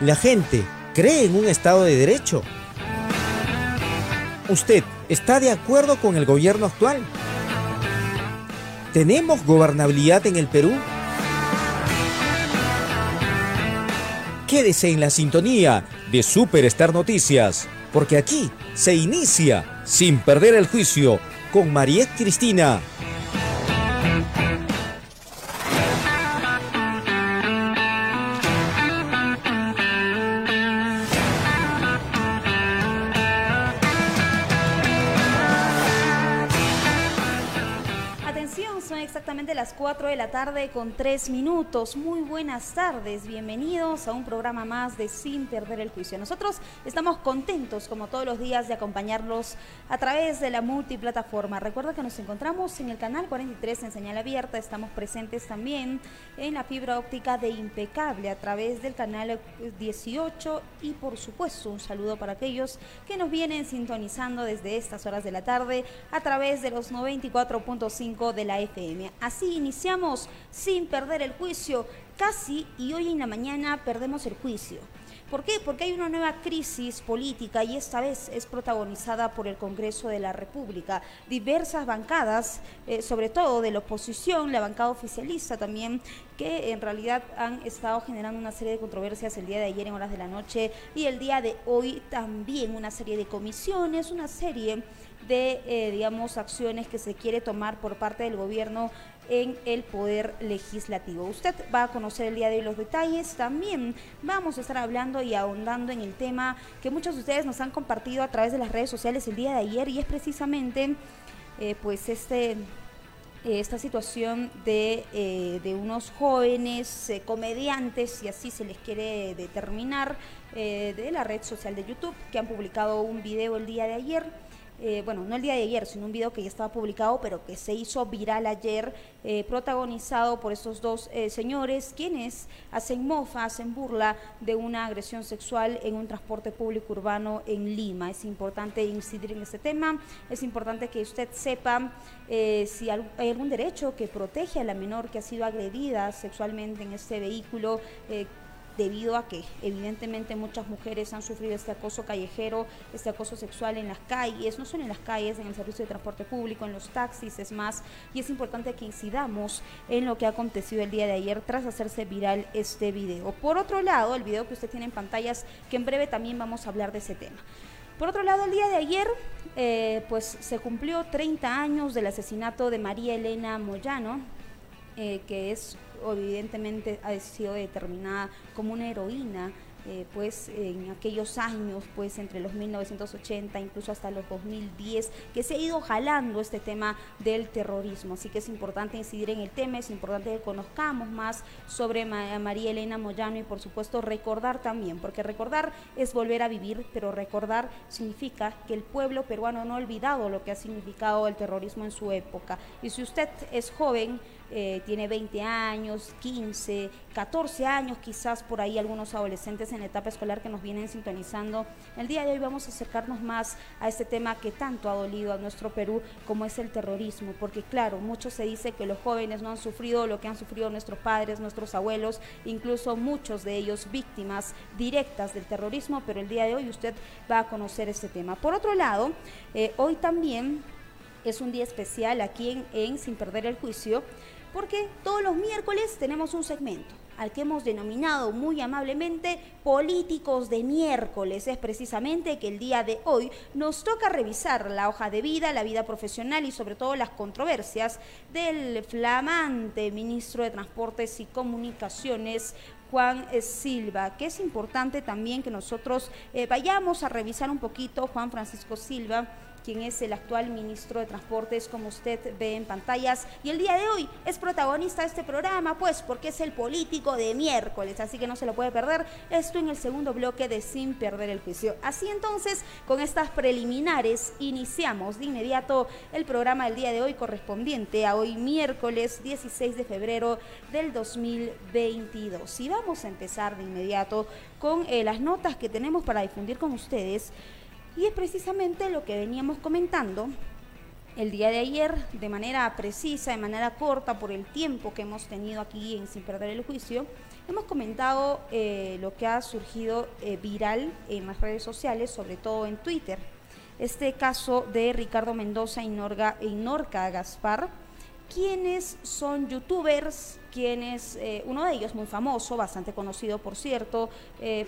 ¿La gente cree en un Estado de Derecho? ¿Usted está de acuerdo con el gobierno actual? ¿Tenemos gobernabilidad en el Perú? Quédese en la sintonía de Superstar Noticias, porque aquí se inicia sin perder el juicio con Mariette Cristina. 4 de la tarde con 3 minutos. Muy buenas tardes, bienvenidos a un programa más de Sin Perder el Juicio. Nosotros estamos contentos, como todos los días, de acompañarlos a través de la multiplataforma. Recuerda que nos encontramos en el canal 43 en señal abierta, estamos presentes también en la fibra óptica de Impecable a través del canal 18 y por supuesto un saludo para aquellos que nos vienen sintonizando desde estas horas de la tarde a través de los 94.5 de la FM. Así iniciamos sin perder el juicio, casi y hoy en la mañana perdemos el juicio. ¿Por qué? Porque hay una nueva crisis política y esta vez es protagonizada por el Congreso de la República. Diversas bancadas, eh, sobre todo de la oposición, la bancada oficialista también, que en realidad han estado generando una serie de controversias el día de ayer en horas de la noche y el día de hoy también una serie de comisiones, una serie de, eh, digamos, acciones que se quiere tomar por parte del gobierno en el poder legislativo. Usted va a conocer el día de hoy los detalles. También vamos a estar hablando y ahondando en el tema que muchos de ustedes nos han compartido a través de las redes sociales el día de ayer y es precisamente eh, pues este eh, esta situación de, de unos jóvenes comediantes, si así se les quiere determinar, de la red social de YouTube, que han publicado un video el día de ayer eh, bueno, no el día de ayer, sino un video que ya estaba publicado, pero que se hizo viral ayer, eh, protagonizado por estos dos eh, señores, quienes hacen mofa, hacen burla de una agresión sexual en un transporte público urbano en Lima. Es importante incidir en este tema, es importante que usted sepa si hay algún derecho que protege a la menor que ha sido agredida sexualmente en este vehículo debido a que evidentemente muchas mujeres han sufrido este acoso callejero, este acoso sexual en las calles, no solo en las calles, en el servicio de transporte público, en los taxis, es más, y es importante que incidamos en lo que ha acontecido el día de ayer tras hacerse viral este video. Por otro lado, el video que usted tiene en pantallas, que en breve también vamos a hablar de ese tema. Por otro lado, el día de ayer, eh, pues se cumplió 30 años del asesinato de María Elena Moyano, eh, que es evidentemente ha sido determinada como una heroína eh, pues en aquellos años, pues entre los 1980 incluso hasta los 2010, que se ha ido jalando este tema del terrorismo. Así que es importante incidir en el tema, es importante que conozcamos más sobre María Elena Moyano y por supuesto recordar también, porque recordar es volver a vivir, pero recordar significa que el pueblo peruano no ha olvidado lo que ha significado el terrorismo en su época. Y si usted es joven, eh, tiene 20 años, 15, 14 años, quizás por ahí algunos adolescentes en etapa escolar que nos vienen sintonizando. El día de hoy vamos a acercarnos más a este tema que tanto ha dolido a nuestro Perú como es el terrorismo, porque claro, mucho se dice que los jóvenes no han sufrido lo que han sufrido nuestros padres, nuestros abuelos, incluso muchos de ellos víctimas directas del terrorismo, pero el día de hoy usted va a conocer este tema. Por otro lado, eh, hoy también es un día especial aquí en, en Sin Perder el Juicio porque todos los miércoles tenemos un segmento al que hemos denominado muy amablemente políticos de miércoles. Es precisamente que el día de hoy nos toca revisar la hoja de vida, la vida profesional y sobre todo las controversias del flamante ministro de Transportes y Comunicaciones, Juan Silva, que es importante también que nosotros eh, vayamos a revisar un poquito, Juan Francisco Silva, quien es el actual ministro de Transportes, como usted ve en pantallas. Y el día de hoy es protagonista de este programa, pues porque es el político de miércoles, así que no se lo puede perder. Esto en el segundo bloque de Sin Perder el Juicio. Así entonces, con estas preliminares, iniciamos de inmediato el programa del día de hoy correspondiente a hoy miércoles 16 de febrero del 2022. Y vamos a empezar de inmediato con eh, las notas que tenemos para difundir con ustedes y es precisamente lo que veníamos comentando el día de ayer de manera precisa, de manera corta, por el tiempo que hemos tenido aquí en Sin Perder el Juicio, hemos comentado eh, lo que ha surgido eh, viral en las redes sociales, sobre todo en Twitter. Este caso de Ricardo Mendoza y, Norga, y Norca Gaspar, quienes son youtubers, quienes, eh, uno de ellos muy famoso, bastante conocido por cierto,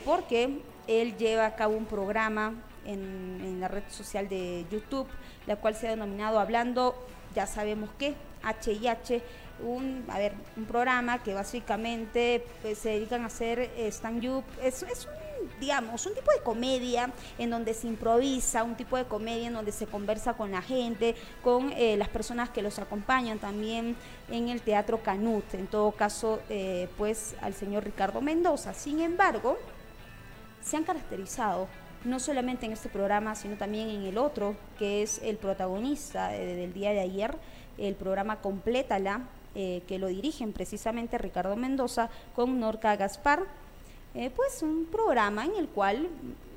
porque él lleva a cabo un programa en, en, la red social de YouTube, la cual se ha denominado Hablando, ya sabemos qué, H un, a ver, un programa que básicamente pues, se dedican a hacer eh, stand-up. Es, es un, digamos, un tipo de comedia en donde se improvisa, un tipo de comedia en donde se conversa con la gente, con eh, las personas que los acompañan también en el Teatro Canut, en todo caso, eh, pues al señor Ricardo Mendoza. Sin embargo, se han caracterizado no solamente en este programa, sino también en el otro, que es el protagonista del día de ayer, el programa Complétala, eh, que lo dirigen precisamente Ricardo Mendoza con Norca Gaspar. Eh, pues un programa en el cual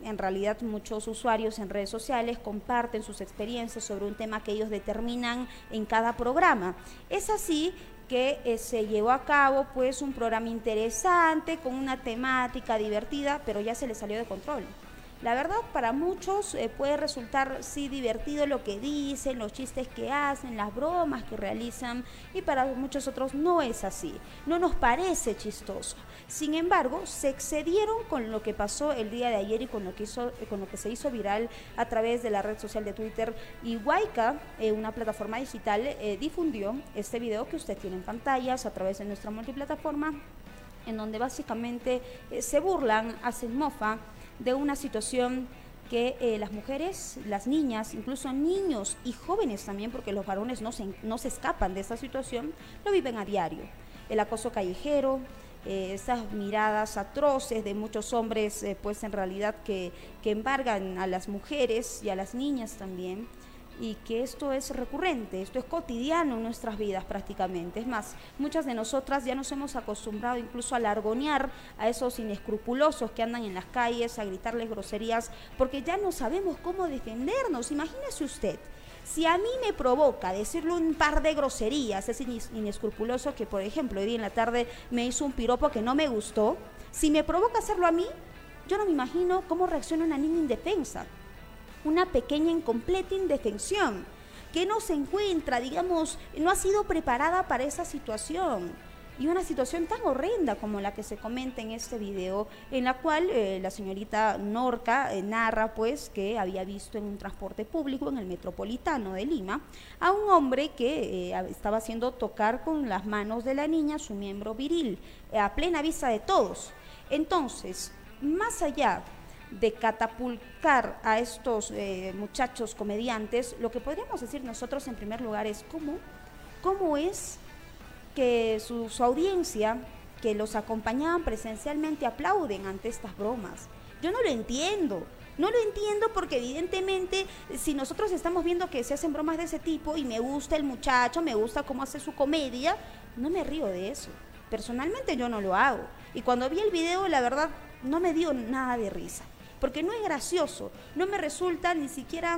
en realidad muchos usuarios en redes sociales comparten sus experiencias sobre un tema que ellos determinan en cada programa. Es así que eh, se llevó a cabo pues un programa interesante con una temática divertida, pero ya se le salió de control. La verdad, para muchos eh, puede resultar sí divertido lo que dicen, los chistes que hacen, las bromas que realizan, y para muchos otros no es así. No nos parece chistoso. Sin embargo, se excedieron con lo que pasó el día de ayer y con lo que, hizo, con lo que se hizo viral a través de la red social de Twitter. Y Waika, eh, una plataforma digital, eh, difundió este video que usted tiene en pantallas a través de nuestra multiplataforma, en donde básicamente se burlan, hacen mofa de una situación que eh, las mujeres, las niñas, incluso niños y jóvenes también, porque los varones no se, no se escapan de esta situación, lo viven a diario. El acoso callejero, eh, esas miradas atroces de muchos hombres, eh, pues en realidad que, que embargan a las mujeres y a las niñas también y que esto es recurrente, esto es cotidiano en nuestras vidas prácticamente. Es más, muchas de nosotras ya nos hemos acostumbrado incluso a largonear a esos inescrupulosos que andan en las calles, a gritarles groserías, porque ya no sabemos cómo defendernos. Imagínese usted. Si a mí me provoca decirle un par de groserías, ese inescrupuloso que, por ejemplo, hoy día en la tarde me hizo un piropo que no me gustó, si me provoca hacerlo a mí, yo no me imagino cómo reacciona una niña indefensa una pequeña incompleta indefensión, que no se encuentra, digamos, no ha sido preparada para esa situación. Y una situación tan horrenda como la que se comenta en este video, en la cual eh, la señorita Norca eh, narra pues que había visto en un transporte público en el metropolitano de Lima a un hombre que eh, estaba haciendo tocar con las manos de la niña su miembro viril, a plena vista de todos. Entonces, más allá de catapultar a estos eh, muchachos comediantes, lo que podríamos decir nosotros en primer lugar es cómo, cómo es que su, su audiencia, que los acompañaban presencialmente, aplauden ante estas bromas. Yo no lo entiendo. No lo entiendo porque evidentemente si nosotros estamos viendo que se hacen bromas de ese tipo y me gusta el muchacho, me gusta cómo hace su comedia, no me río de eso. Personalmente yo no lo hago. Y cuando vi el video, la verdad, no me dio nada de risa porque no es gracioso, no me resulta ni siquiera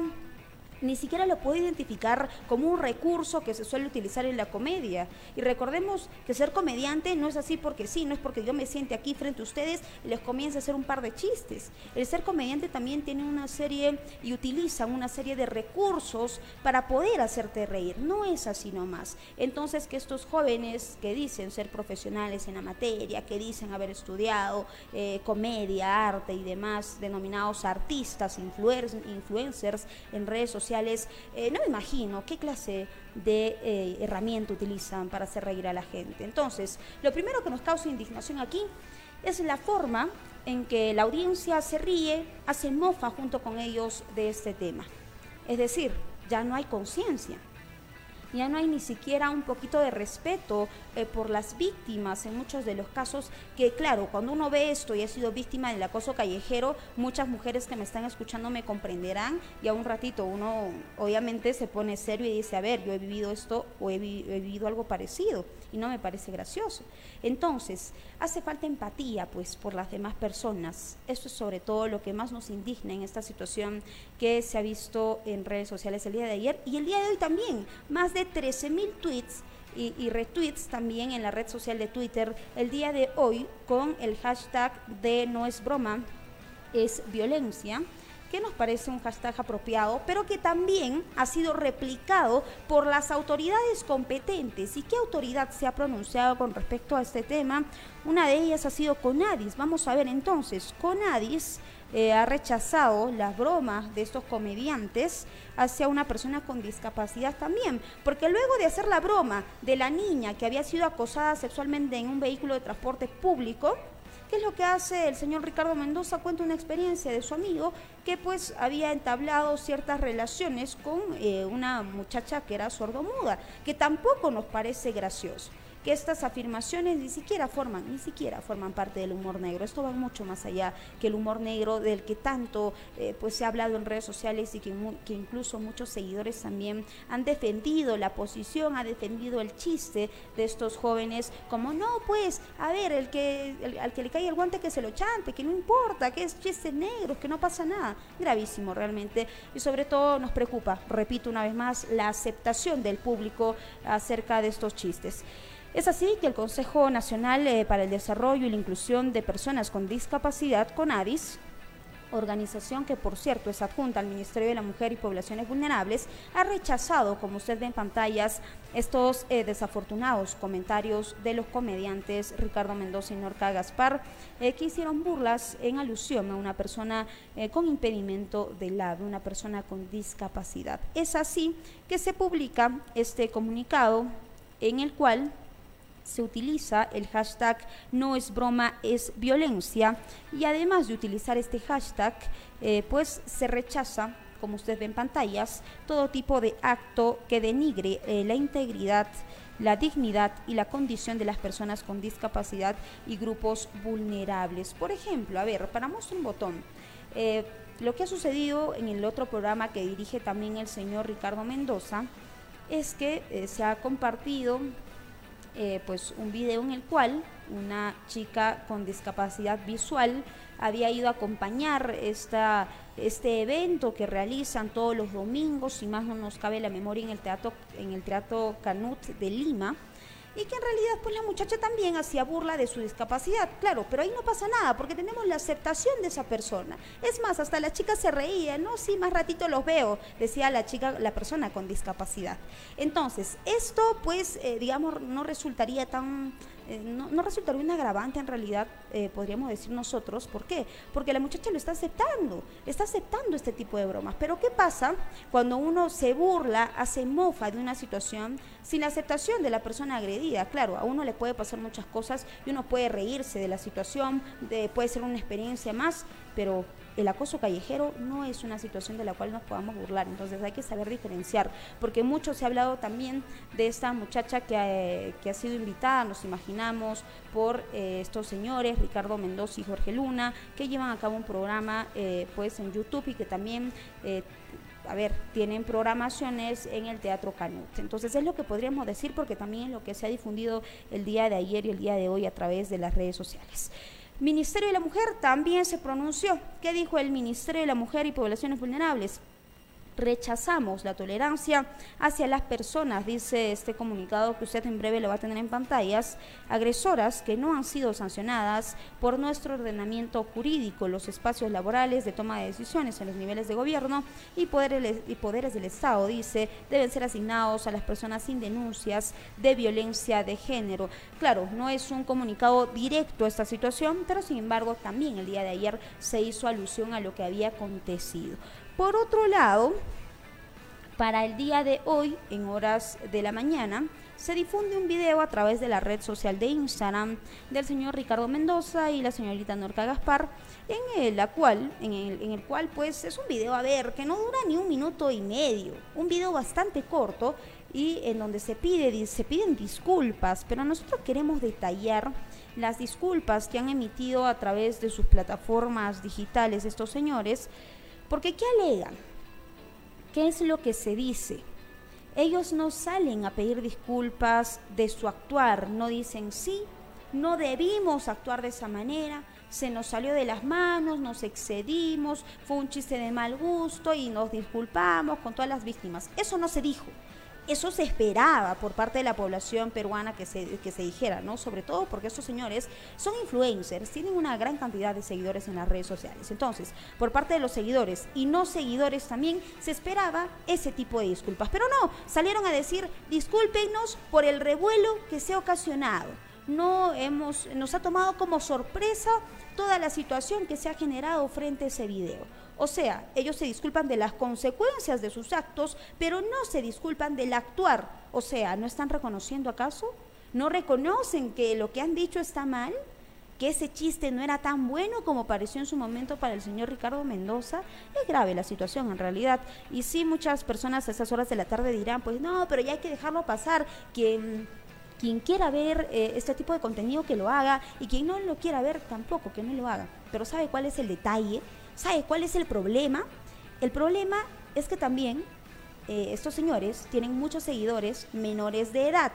ni siquiera lo puedo identificar como un recurso que se suele utilizar en la comedia. Y recordemos que ser comediante no es así porque sí, no es porque yo me siente aquí frente a ustedes y les comience a hacer un par de chistes. El ser comediante también tiene una serie y utiliza una serie de recursos para poder hacerte reír. No es así nomás. Entonces que estos jóvenes que dicen ser profesionales en la materia, que dicen haber estudiado eh, comedia, arte y demás, denominados artistas, influencers en redes sociales, eh, no me imagino qué clase de eh, herramienta utilizan para hacer reír a la gente. Entonces, lo primero que nos causa indignación aquí es la forma en que la audiencia se ríe, hace mofa junto con ellos de este tema. Es decir, ya no hay conciencia ya no hay ni siquiera un poquito de respeto eh, por las víctimas en muchos de los casos que claro, cuando uno ve esto y ha sido víctima del acoso callejero, muchas mujeres que me están escuchando me comprenderán y a un ratito uno obviamente se pone serio y dice, a ver, yo he vivido esto o he, vivido algo parecido y no me parece gracioso. Entonces, hace falta empatía pues por las demás personas. Esto es sobre todo lo que más nos indigna en esta situación que se ha visto en redes sociales el día de ayer y el día de hoy también. Más 13 mil tweets y, retweets también en la red social de Twitter el día de hoy con el hashtag de no es broma, es violencia que nos parece un hashtag apropiado, pero que también ha sido replicado por las autoridades competentes. ¿Y qué autoridad se ha pronunciado con respecto a este tema? Una de ellas ha sido Conadis. Vamos a ver entonces, Conadis eh, ha rechazado las bromas de estos comediantes hacia una persona con discapacidad también, porque luego de hacer la broma de la niña que había sido acosada sexualmente en un vehículo de transporte público, ¿Qué es lo que hace el señor Ricardo Mendoza? Cuenta una experiencia de su amigo que pues había entablado ciertas relaciones con eh, una muchacha que era sordomuda, que tampoco nos parece gracioso que estas afirmaciones ni siquiera forman, ni siquiera forman parte del humor negro. Esto va mucho más allá que el humor negro del que tanto eh, pues se ha hablado en redes sociales y que, incluso muchos seguidores también han defendido la posición, ha defendido el chiste de estos jóvenes, como no, pues, a ver, el que al que le cae el guante que se lo chante, que no importa, que es chiste negro, que no pasa nada. Gravísimo realmente y sobre todo nos preocupa, repito una vez más, la aceptación del público acerca de estos chistes. Es así que el Consejo Nacional eh, para el Desarrollo y la Inclusión de Personas con Discapacidad, CONADIS, organización que por cierto es adjunta al Ministerio de la Mujer y Poblaciones Vulnerables, ha rechazado, como usted ve en pantallas, estos eh, desafortunados comentarios de los comediantes Ricardo Mendoza y Norca Gaspar, eh, que hicieron burlas en alusión a una persona con impedimento de lado, una persona con discapacidad. Es así que se publica este comunicado en el cual se utiliza el hashtag no es broma, es violencia y además de utilizar este hashtag, eh, pues se rechaza, como ustedes ven en pantallas, todo tipo de acto que denigre eh, la integridad la dignidad y la condición de las personas con discapacidad y grupos vulnerables. Por ejemplo, a ver, paramos un botón. Eh, lo que ha sucedido en el otro programa que dirige también el señor Ricardo Mendoza es que se ha compartido eh, pues un video en el cual una chica con discapacidad visual había ido a acompañar esta, este evento que realizan todos los domingos, si más no nos cabe la memoria, en el Teatro, en el teatro Canut de Lima y que en realidad pues la muchacha también hacía burla de su discapacidad, claro, pero ahí no pasa nada porque tenemos la aceptación de esa persona. Es más, hasta la chica se reía, no, sí, más ratito los veo, decía la chica, la persona con discapacidad. Entonces, esto pues, eh, digamos, no resultaría tan eh, no, no, resultaría un agravante en realidad, eh, podríamos decir nosotros. ¿Por qué? Porque la muchacha lo está aceptando, está aceptando este tipo de bromas. Pero ¿qué pasa cuando uno se burla, hace mofa de una situación sin la aceptación de la persona agredida? Claro, a uno le puede pasar muchas cosas y uno puede reírse de la situación, de, puede ser una experiencia más, pero el acoso callejero no es una situación de la cual nos podamos burlar, entonces hay que saber diferenciar, porque mucho se ha hablado también de esta muchacha que, eh, que ha sido invitada, nos imaginamos, por eh, estos señores, Ricardo Mendoza y Jorge Luna, que llevan a cabo un programa eh, pues en YouTube y que también a ver, tienen programaciones en el Teatro Canut. Entonces es lo que podríamos decir porque también es lo que se ha difundido el día de ayer y el día de hoy a través de las redes sociales. Ministerio de la Mujer también se pronunció. ¿Qué dijo el Ministerio de la Mujer y Poblaciones Vulnerables? Rechazamos la tolerancia hacia las personas, dice este comunicado que usted en breve lo va a tener en pantallas, agresoras que no han sido sancionadas por nuestro ordenamiento jurídico, los espacios laborales de toma de decisiones en los niveles de gobierno y poderes, y poderes del Estado, dice, deben ser asignados a las personas sin denuncias de violencia de género. Claro, no es un comunicado directo a esta situación, pero sin embargo también el día de ayer se hizo alusión a lo que había acontecido. Por otro lado, para el día de hoy, en horas de la mañana, se difunde un video a través de la red social de Instagram del señor Ricardo Mendoza y la señorita Norca Gaspar, en el, la cual, en el, en el cual pues es un video, a ver, que no dura ni un minuto y medio, un video bastante corto y en donde se, pide, se piden disculpas, pero nosotros queremos detallar las disculpas que han emitido a través de sus plataformas digitales estos señores, porque ¿qué alegan? ¿Qué es lo que se dice? Ellos no salen a pedir disculpas de su actuar, no dicen sí, no debimos actuar de esa manera, se nos salió de las manos, nos excedimos, fue un chiste de mal gusto y nos disculpamos con todas las víctimas. Eso no se dijo. Eso se esperaba por parte de la población peruana que se, que se dijera, ¿no? Sobre todo porque estos señores son influencers, tienen una gran cantidad de seguidores en las redes sociales. Entonces, por parte de los seguidores y no seguidores también se esperaba ese tipo de disculpas. Pero no, salieron a decir, discúlpenos por el revuelo que se ha ocasionado. No hemos, nos ha tomado como sorpresa toda la situación que se ha generado frente a ese video. O sea, ellos se disculpan de las consecuencias de sus actos, pero no se disculpan del actuar. O sea, ¿no están reconociendo acaso? ¿No reconocen que lo que han dicho está mal? que ese chiste no era tan bueno como pareció en su momento para el señor Ricardo Mendoza, es grave la situación en realidad. Y sí, muchas personas a esas horas de la tarde dirán, pues no, pero ya hay que dejarlo pasar, quien, quien quiera ver eh, este tipo de contenido que lo haga y quien no lo quiera ver tampoco que no lo haga. Pero ¿sabe cuál es el detalle? ¿Sabe cuál es el problema? El problema es que también eh, estos señores tienen muchos seguidores menores de edad,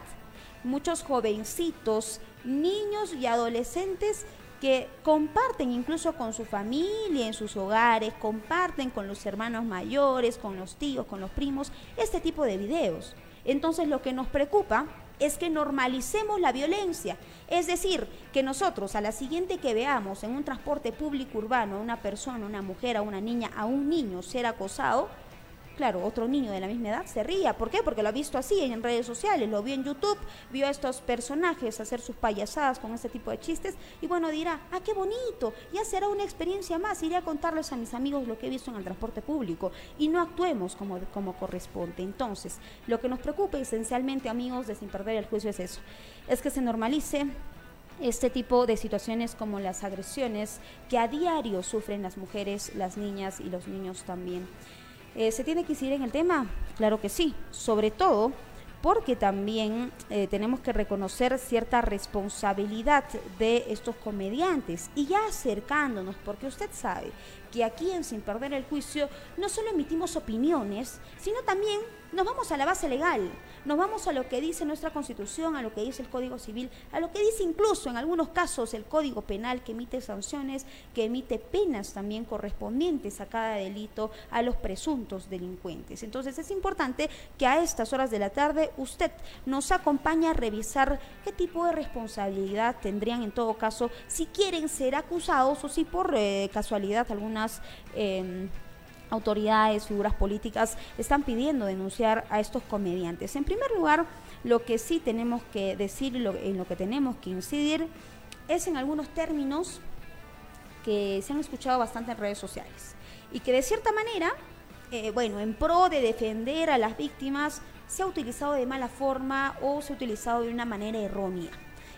muchos jovencitos, niños y adolescentes que comparten incluso con su familia, en sus hogares, comparten con los hermanos mayores, con los tíos, con los primos, este tipo de videos. Entonces lo que nos preocupa es que normalicemos la violencia. Es decir, que nosotros a la siguiente que veamos en un transporte público urbano a una persona, una mujer, a una niña, a un niño ser acosado, claro, otro niño de la misma edad se ría. ¿Por qué? Porque lo ha visto así en redes sociales, lo vio en YouTube, vio a estos personajes hacer sus payasadas con este tipo de chistes y bueno, dirá, ah, qué bonito, ya será una experiencia más, iré a contarles a mis amigos lo que he visto en el transporte público y no actuemos como, como corresponde. Entonces, lo que nos preocupa esencialmente, amigos, de sin perder el juicio es eso, es que se normalice este tipo de situaciones como las agresiones que a diario sufren las mujeres, las niñas y los niños también. Eh, ¿Se tiene que incidir en el tema? Claro que sí, sobre todo porque también eh, tenemos que reconocer cierta responsabilidad de estos comediantes y ya acercándonos, porque usted sabe que aquí en Sin Perder el Juicio no solo emitimos opiniones, sino también nos vamos a la base legal, nos vamos a lo que dice nuestra Constitución, a lo que dice el Código Civil, a lo que dice incluso en algunos casos el Código Penal que emite sanciones, que emite penas también correspondientes a cada delito a los presuntos delincuentes. Entonces es importante que a estas horas de la tarde usted nos acompañe a revisar qué tipo de responsabilidad tendrían en todo caso si quieren ser acusados o si por eh, casualidad algunas... Em, autoridades, figuras políticas están pidiendo denunciar a estos comediantes. En primer lugar, lo que sí tenemos que decir, en lo que tenemos que incidir, es en algunos términos que se han escuchado bastante en redes sociales y que de cierta manera, eh, bueno, en pro de defender a las víctimas, se ha utilizado de mala forma o se ha utilizado de una manera errónea.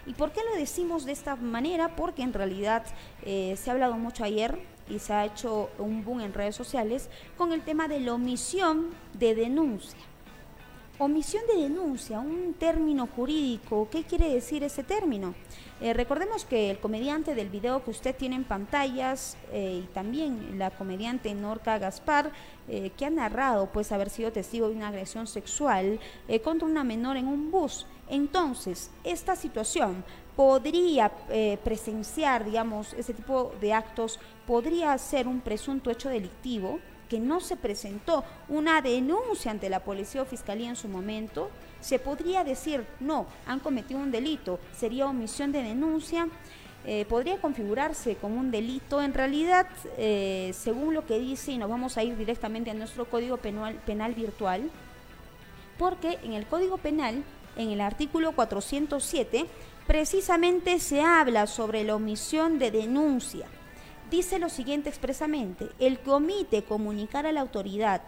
¿Y por qué lo decimos de esta manera? Porque en realidad eh, se ha hablado mucho ayer y se ha hecho un boom en redes sociales con el tema de la omisión de denuncia. Omisión de denuncia, un término jurídico, ¿qué quiere decir ese término? Eh, recordemos que el comediante del video que usted tiene en pantallas eh, y también la comediante Norca Gaspar, eh, que ha narrado pues haber sido testigo de una agresión sexual contra una menor en un bus. Entonces, esta situación podría eh, presenciar, digamos, ese tipo de actos, podría ser un presunto hecho delictivo que no se presentó una denuncia ante la policía o fiscalía en su momento, se podría decir, no, han cometido un delito, sería omisión de denuncia, eh, podría configurarse como un delito. En realidad, eh, según lo que dice, y nos vamos a ir directamente a nuestro Código penal, penal Virtual, porque en el Código Penal, en el artículo 407, precisamente se habla sobre la omisión de denuncia. Dice lo siguiente expresamente, el que omite comunicar a la autoridad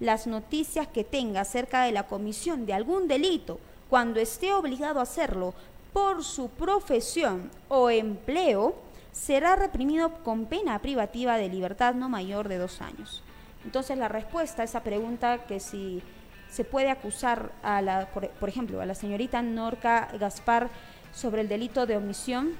las noticias que tenga acerca de la comisión de algún delito cuando esté obligado a hacerlo por su profesión o empleo, será reprimido con pena privativa de libertad no mayor de dos años. Entonces la respuesta a esa pregunta que si se puede acusar a la, por, por ejemplo, a la señorita Norca Gaspar sobre el delito de omisión?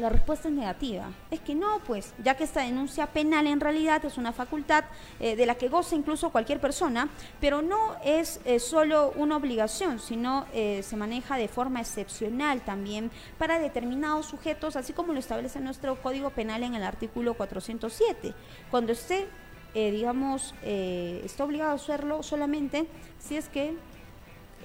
La respuesta es negativa. Es que no, pues, ya que esta denuncia penal en realidad es una facultad eh, de la que goza incluso cualquier persona, pero no es eh, solo una obligación, sino eh, se maneja de forma excepcional también para determinados sujetos, así como lo establece nuestro Código Penal en el artículo 407. Cuando usted, digamos, está obligado a hacerlo solamente si es que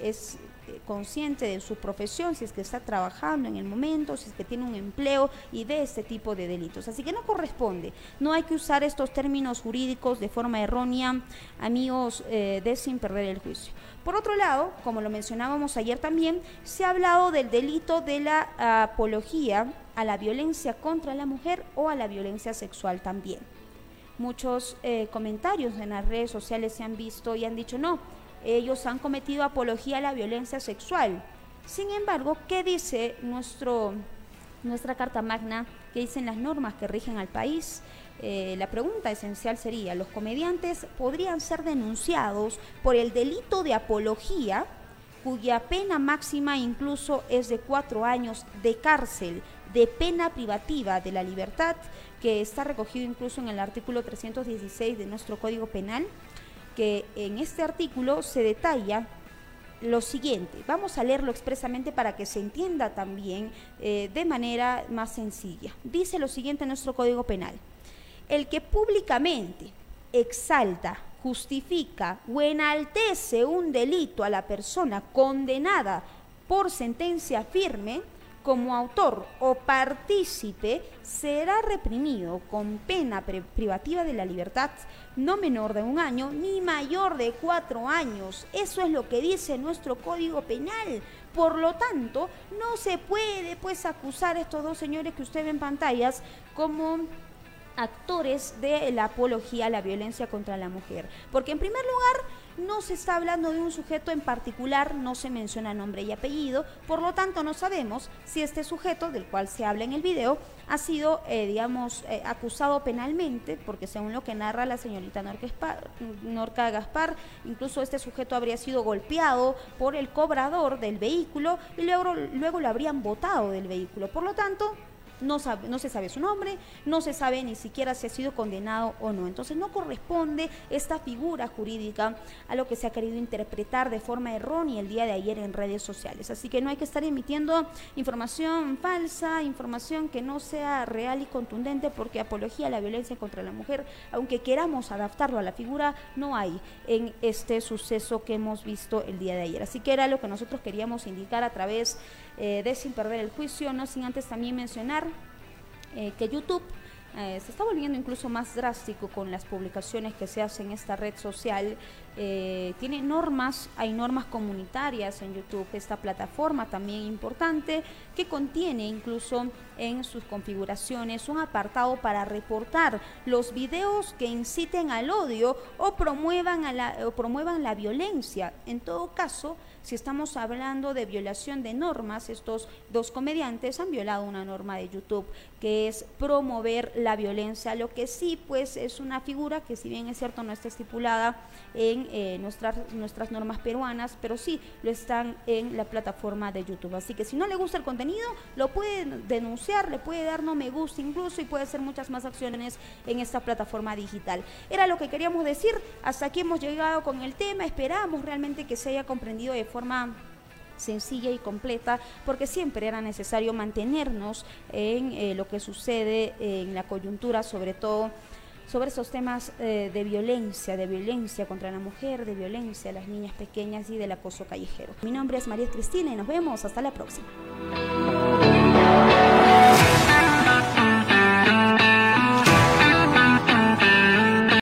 es consciente de su profesión, si es que está trabajando en el momento, si es que tiene un empleo y de este tipo de delitos. Así que no corresponde, no hay que usar estos términos jurídicos de forma errónea, amigos, eh, de sin perder el juicio. Por otro lado, como lo mencionábamos ayer también, se ha hablado del delito de la apología a la violencia contra la mujer o a la violencia sexual también. Muchos eh, comentarios en las redes sociales se han visto y han dicho no, ellos han cometido apología a la violencia sexual. Sin embargo, ¿qué dice nuestro, nuestra Carta Magna? ¿Qué dicen las normas que rigen al país? Eh, la pregunta esencial sería, ¿los comediantes podrían ser denunciados por el delito de apología, cuya pena máxima incluso es de cuatro años de cárcel, de pena privativa de la libertad, que está recogido incluso en el artículo 316 de nuestro Código Penal? Que en este artículo se detalla lo siguiente. Vamos a leerlo expresamente para que se entienda también eh, de manera más sencilla. Dice lo siguiente en nuestro Código Penal. El que públicamente exalta, justifica o enaltece un delito a la persona condenada por sentencia firme, como autor o partícipe será reprimido con pena privativa de la libertad no menor de un año ni mayor de cuatro años. Eso es lo que dice nuestro Código Penal. Por lo tanto, no se puede pues acusar a estos dos señores que usted ve en pantallas como actores de la apología a la violencia contra la mujer. Porque en primer lugar, no se está hablando de un sujeto en particular, no se menciona nombre y apellido, por lo tanto no sabemos si este sujeto del cual se habla en el video ha sido, eh, digamos, eh, acusado penalmente, porque según lo que narra la señorita Norca Gaspar, incluso este sujeto habría sido golpeado por el cobrador del vehículo y luego, luego lo habrían botado del vehículo. Por lo tanto, no, no se sabe su nombre, no se sabe ni siquiera si ha sido condenado o no. Entonces no corresponde esta figura jurídica a lo que se ha querido interpretar de forma errónea el día de ayer en redes sociales. Así que no hay que estar emitiendo información falsa, información que no sea real y contundente, porque apología a la violencia contra la mujer, aunque queramos adaptarlo a la figura, no hay en este suceso que hemos visto el día de ayer. Así que era lo que nosotros queríamos indicar a través eh, de Sin Perder el Juicio, no sin antes también mencionar eh, que YouTube eh, se está volviendo incluso más drástico con las publicaciones que se hacen en esta red social. tiene normas, hay normas comunitarias en YouTube, esta plataforma también importante, que contiene incluso en sus configuraciones un apartado para reportar los videos que inciten al odio o promuevan, a la, o promuevan la violencia. En todo caso, si estamos hablando de violación de normas, estos dos comediantes han violado una norma de YouTube que es promover la violencia, lo que sí pues es una figura que si bien es cierto no está estipulada en eh, nuestras, nuestras normas peruanas, pero sí lo están en la plataforma de YouTube. Así que si no le gusta el contenido, lo puede denunciar, le puede dar no me gusta incluso y puede hacer muchas más acciones en esta plataforma digital. Era lo que queríamos decir, hasta aquí hemos llegado con el tema, esperamos realmente que se haya comprendido de forma sencilla y completa, porque siempre era necesario mantenernos en eh, lo que sucede en la coyuntura, sobre todo sobre esos temas eh, de violencia, de violencia contra la mujer, de violencia a las niñas pequeñas y del acoso callejero. Mi nombre es María Cristina y nos vemos hasta la próxima.